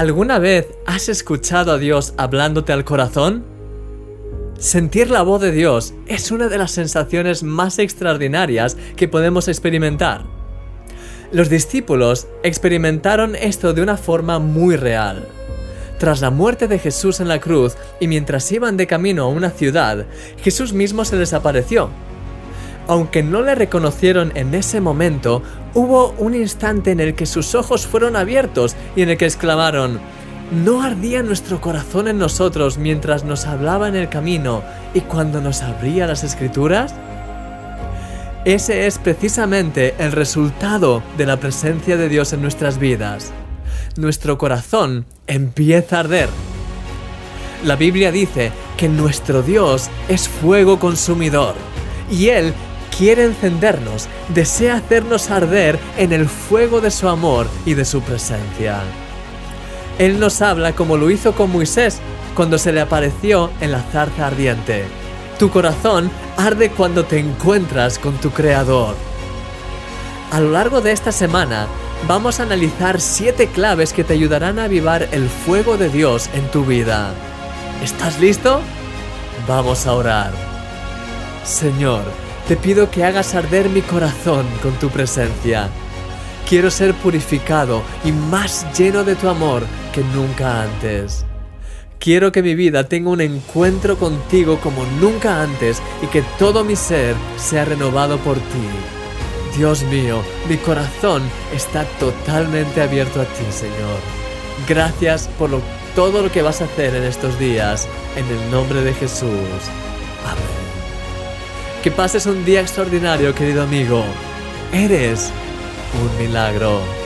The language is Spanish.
¿Alguna vez has escuchado a Dios hablándote al corazón? Sentir la voz de Dios es una de las sensaciones más extraordinarias que podemos experimentar. Los discípulos experimentaron esto de una forma muy real. Tras la muerte de Jesús en la cruz y mientras iban de camino a una ciudad, Jesús mismo se les apareció. Aunque no le reconocieron en ese momento, hubo un instante en el que sus ojos fueron abiertos y en el que exclamaron, ¿No ardía nuestro corazón en nosotros mientras nos hablaba en el camino y cuando nos abría las escrituras? Ese es precisamente el resultado de la presencia de Dios en nuestras vidas nuestro corazón empieza a arder. La Biblia dice que nuestro Dios es fuego consumidor y Él quiere encendernos, desea hacernos arder en el fuego de su amor y de su presencia. Él nos habla como lo hizo con Moisés cuando se le apareció en la zarza ardiente. Tu corazón arde cuando te encuentras con tu Creador. A lo largo de esta semana vamos a analizar siete claves que te ayudarán a avivar el fuego de Dios en tu vida. ¿Estás listo? Vamos a orar. Señor, te pido que hagas arder mi corazón con tu presencia. Quiero ser purificado y más lleno de tu amor que nunca antes. Quiero que mi vida tenga un encuentro contigo como nunca antes y que todo mi ser sea renovado por ti. Dios mío, mi corazón está totalmente abierto a ti, Señor. Gracias por todo lo que vas a hacer en estos días, en el nombre de Jesús. Amén. Que pases un día extraordinario, querido amigo. Eres un milagro.